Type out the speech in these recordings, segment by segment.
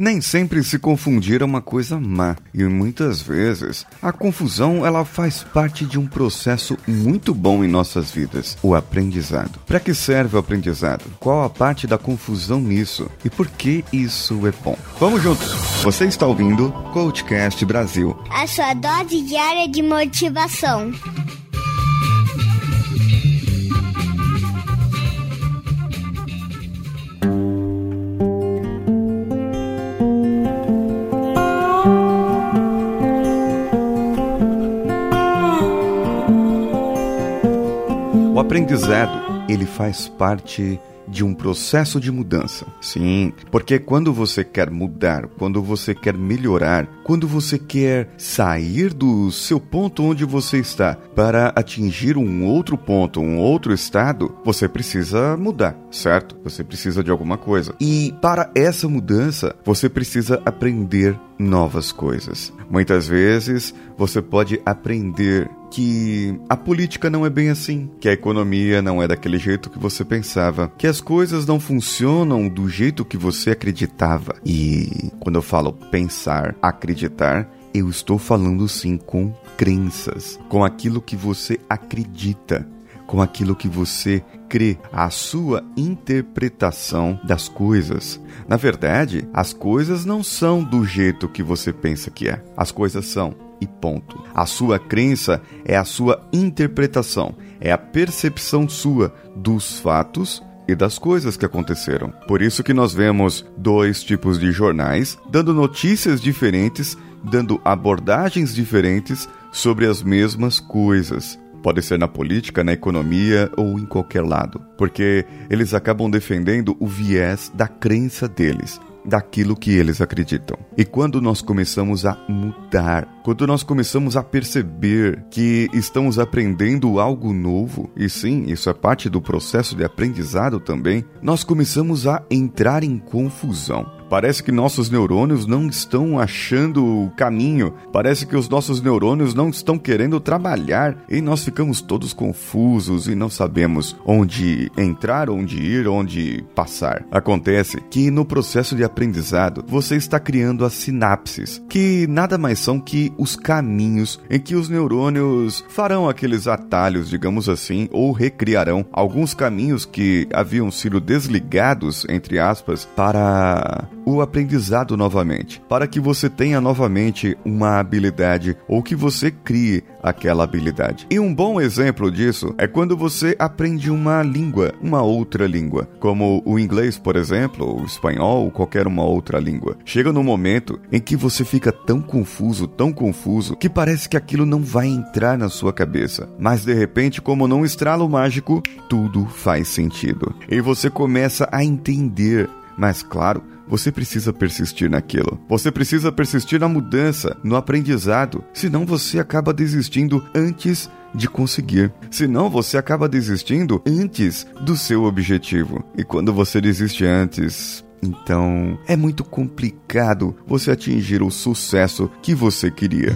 Nem sempre se confundir é uma coisa má, e muitas vezes a confusão ela faz parte de um processo muito bom em nossas vidas, o aprendizado. Para que serve o aprendizado? Qual a parte da confusão nisso? E por que isso é bom? Vamos juntos! Você está ouvindo Coachcast Brasil. A sua dose diária de motivação. Aprendizado, ele faz parte de um processo de mudança. Sim, porque quando você quer mudar, quando você quer melhorar, quando você quer sair do seu ponto onde você está para atingir um outro ponto, um outro estado, você precisa mudar, certo? Você precisa de alguma coisa. E para essa mudança, você precisa aprender novas coisas. Muitas vezes você pode aprender que a política não é bem assim, que a economia não é daquele jeito que você pensava, que as coisas não funcionam do jeito que você acreditava. E quando eu falo pensar, acreditar, eu estou falando sim com crenças, com aquilo que você acredita com aquilo que você crê, a sua interpretação das coisas. Na verdade, as coisas não são do jeito que você pensa que é. As coisas são e ponto. A sua crença é a sua interpretação, é a percepção sua dos fatos e das coisas que aconteceram. Por isso que nós vemos dois tipos de jornais dando notícias diferentes, dando abordagens diferentes sobre as mesmas coisas. Pode ser na política, na economia ou em qualquer lado, porque eles acabam defendendo o viés da crença deles daquilo que eles acreditam. E quando nós começamos a mudar, quando nós começamos a perceber que estamos aprendendo algo novo, e sim, isso é parte do processo de aprendizado também, nós começamos a entrar em confusão. Parece que nossos neurônios não estão achando o caminho, parece que os nossos neurônios não estão querendo trabalhar e nós ficamos todos confusos e não sabemos onde entrar, onde ir, onde passar. Acontece que no processo de aprendizado você está criando as sinapses, que nada mais são que os caminhos em que os neurônios farão aqueles atalhos, digamos assim, ou recriarão alguns caminhos que haviam sido desligados, entre aspas, para o aprendizado novamente, para que você tenha novamente uma habilidade ou que você crie aquela habilidade. E um bom exemplo disso é quando você aprende uma língua, uma outra língua, como o inglês, por exemplo, o espanhol ou qualquer uma outra língua. Chega no momento em que você fica tão confuso, tão confuso, que parece que aquilo não vai entrar na sua cabeça. Mas de repente, como num estralo mágico, tudo faz sentido. E você começa a entender. Mas claro, você precisa persistir naquilo. Você precisa persistir na mudança, no aprendizado, senão você acaba desistindo antes de conseguir. Senão você acaba desistindo antes do seu objetivo. E quando você desiste antes, então é muito complicado você atingir o sucesso que você queria.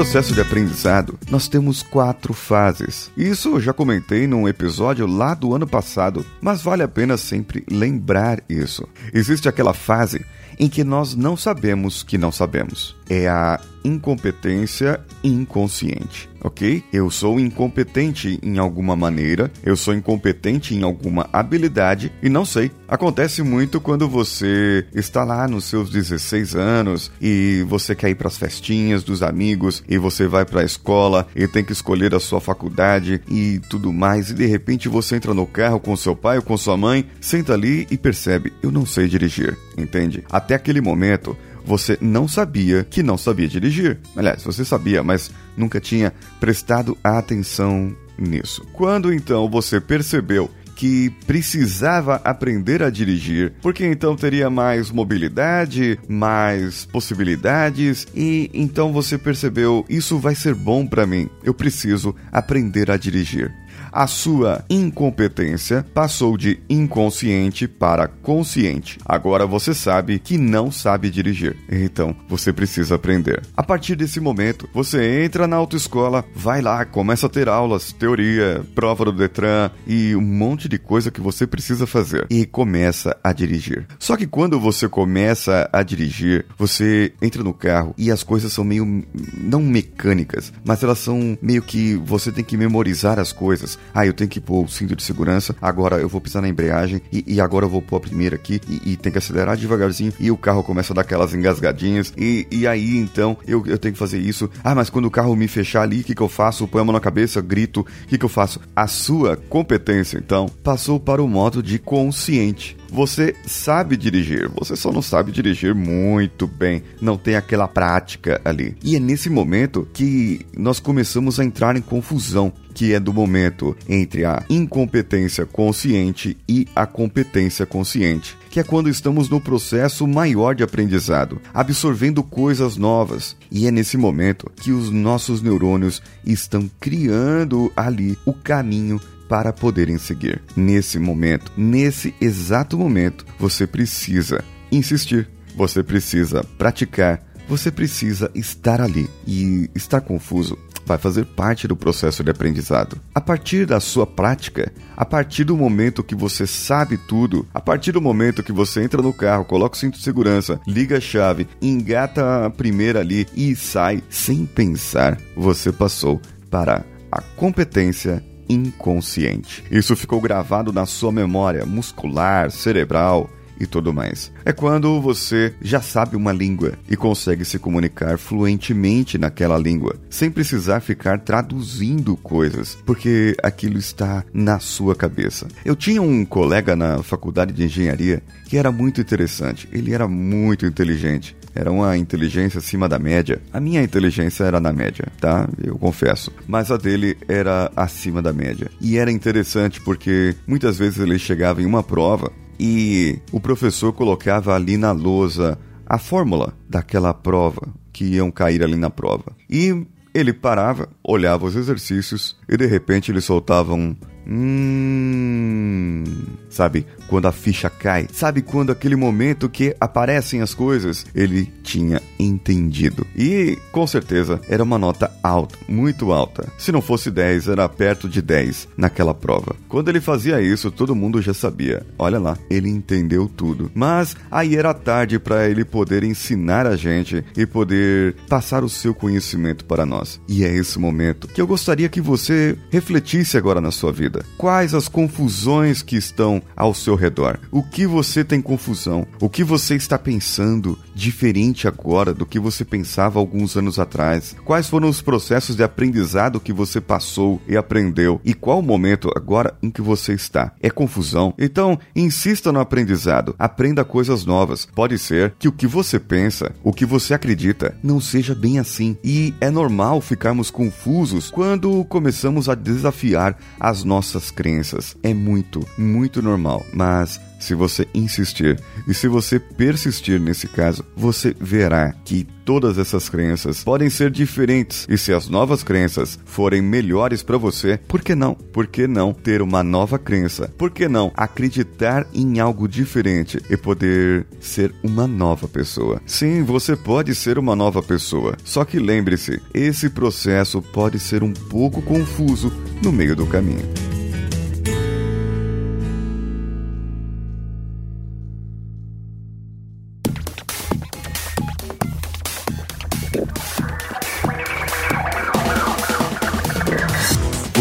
Processo de aprendizado, nós temos quatro fases. Isso eu já comentei num episódio lá do ano passado, mas vale a pena sempre lembrar isso. Existe aquela fase em que nós não sabemos que não sabemos. É a incompetência inconsciente, ok? Eu sou incompetente em alguma maneira, eu sou incompetente em alguma habilidade e não sei. Acontece muito quando você está lá nos seus 16 anos e você quer ir para as festinhas dos amigos e você vai para a escola e tem que escolher a sua faculdade e tudo mais e de repente você entra no carro com seu pai ou com sua mãe, senta ali e percebe, eu não sei dirigir, entende? Até aquele momento você não sabia que não sabia dirigir. Aliás, você sabia, mas nunca tinha prestado atenção nisso. Quando então você percebeu que precisava aprender a dirigir, porque então teria mais mobilidade, mais possibilidades e então você percebeu isso vai ser bom para mim. Eu preciso aprender a dirigir. A sua incompetência passou de inconsciente para consciente. Agora você sabe que não sabe dirigir. Então, você precisa aprender. A partir desse momento, você entra na autoescola, vai lá, começa a ter aulas, teoria, prova do Detran e um monte de coisa que você precisa fazer e começa a dirigir. Só que quando você começa a dirigir, você entra no carro e as coisas são meio não mecânicas, mas elas são meio que você tem que memorizar as coisas. Ah, eu tenho que pôr o cinto de segurança, agora eu vou pisar na embreagem e, e agora eu vou pôr a primeira aqui e, e tem que acelerar devagarzinho e o carro começa a dar aquelas engasgadinhas e, e aí então eu, eu tenho que fazer isso. Ah, mas quando o carro me fechar ali, o que, que eu faço? Põe a mão na cabeça, grito, o que, que eu faço? A sua competência então passou para o modo de consciente. Você sabe dirigir, você só não sabe dirigir muito bem, não tem aquela prática ali. E é nesse momento que nós começamos a entrar em confusão, que é do momento entre a incompetência consciente e a competência consciente, que é quando estamos no processo maior de aprendizado, absorvendo coisas novas. E é nesse momento que os nossos neurônios estão criando ali o caminho para poderem seguir. Nesse momento, nesse exato momento, você precisa insistir, você precisa praticar, você precisa estar ali. E estar confuso vai fazer parte do processo de aprendizado. A partir da sua prática, a partir do momento que você sabe tudo, a partir do momento que você entra no carro, coloca o cinto de segurança, liga a chave, engata a primeira ali e sai sem pensar, você passou para a competência inconsciente. Isso ficou gravado na sua memória muscular, cerebral e tudo mais. É quando você já sabe uma língua e consegue se comunicar fluentemente naquela língua, sem precisar ficar traduzindo coisas, porque aquilo está na sua cabeça. Eu tinha um colega na faculdade de engenharia que era muito interessante, ele era muito inteligente era uma inteligência acima da média. A minha inteligência era na média, tá? Eu confesso. Mas a dele era acima da média. E era interessante porque muitas vezes ele chegava em uma prova e o professor colocava ali na lousa a fórmula daquela prova que iam cair ali na prova. E ele parava, olhava os exercícios e de repente ele soltava um Hum. Sabe quando a ficha cai? Sabe quando aquele momento que aparecem as coisas? Ele tinha entendido. E com certeza era uma nota alta, muito alta. Se não fosse 10, era perto de 10 naquela prova. Quando ele fazia isso, todo mundo já sabia. Olha lá, ele entendeu tudo. Mas aí era tarde para ele poder ensinar a gente e poder passar o seu conhecimento para nós. E é esse momento que eu gostaria que você refletisse agora na sua vida? Quais as confusões que estão ao seu redor? O que você tem confusão? O que você está pensando diferente agora do que você pensava alguns anos atrás? Quais foram os processos de aprendizado que você passou e aprendeu? E qual o momento agora em que você está? É confusão? Então, insista no aprendizado. Aprenda coisas novas. Pode ser que o que você pensa, o que você acredita, não seja bem assim. E é normal ficarmos confusos quando começamos a desafiar as nossas crenças. É muito, muito normal, mas se você insistir e se você persistir nesse caso, você verá que todas essas crenças podem ser diferentes e se as novas crenças forem melhores para você, por que não? Por que não ter uma nova crença? Por que não acreditar em algo diferente e poder ser uma nova pessoa? Sim, você pode ser uma nova pessoa. Só que lembre-se, esse processo pode ser um pouco confuso no meio do caminho.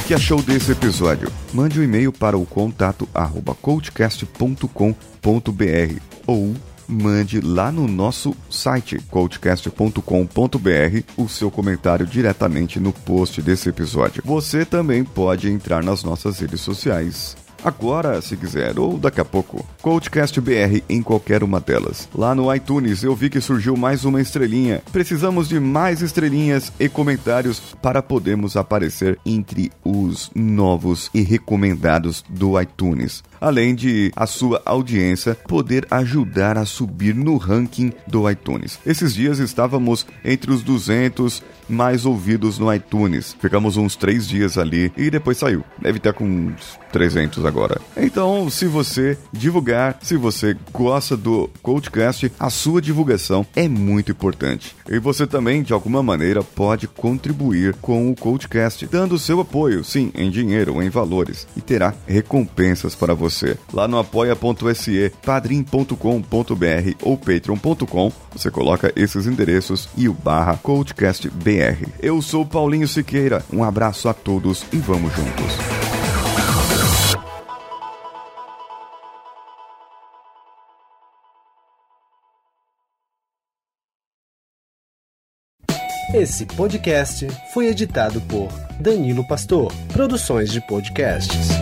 Que achou desse episódio? Mande um e-mail para o contato arroba coachcast.com.br ou mande lá no nosso site coachcast.com.br o seu comentário diretamente no post desse episódio. Você também pode entrar nas nossas redes sociais agora, se quiser, ou daqui a pouco. Coachcast BR em qualquer uma delas. Lá no iTunes eu vi que surgiu mais uma estrelinha. Precisamos de mais estrelinhas e comentários para podermos aparecer entre os novos e recomendados do iTunes além de a sua audiência poder ajudar a subir no ranking do iTunes. Esses dias estávamos entre os 200 mais ouvidos no iTunes. Ficamos uns três dias ali e depois saiu. Deve estar com uns 300 agora. Então, se você divulgar, se você gosta do Coachcast, a sua divulgação é muito importante. E você também, de alguma maneira, pode contribuir com o Coachcast, dando seu apoio, sim, em dinheiro ou em valores, e terá recompensas para você. Lá no apoia.se, padrim.com.br ou patreon.com, você coloca esses endereços e o barra CoachCastBR. Eu sou Paulinho Siqueira, um abraço a todos e vamos juntos. Esse podcast foi editado por Danilo Pastor, Produções de Podcasts.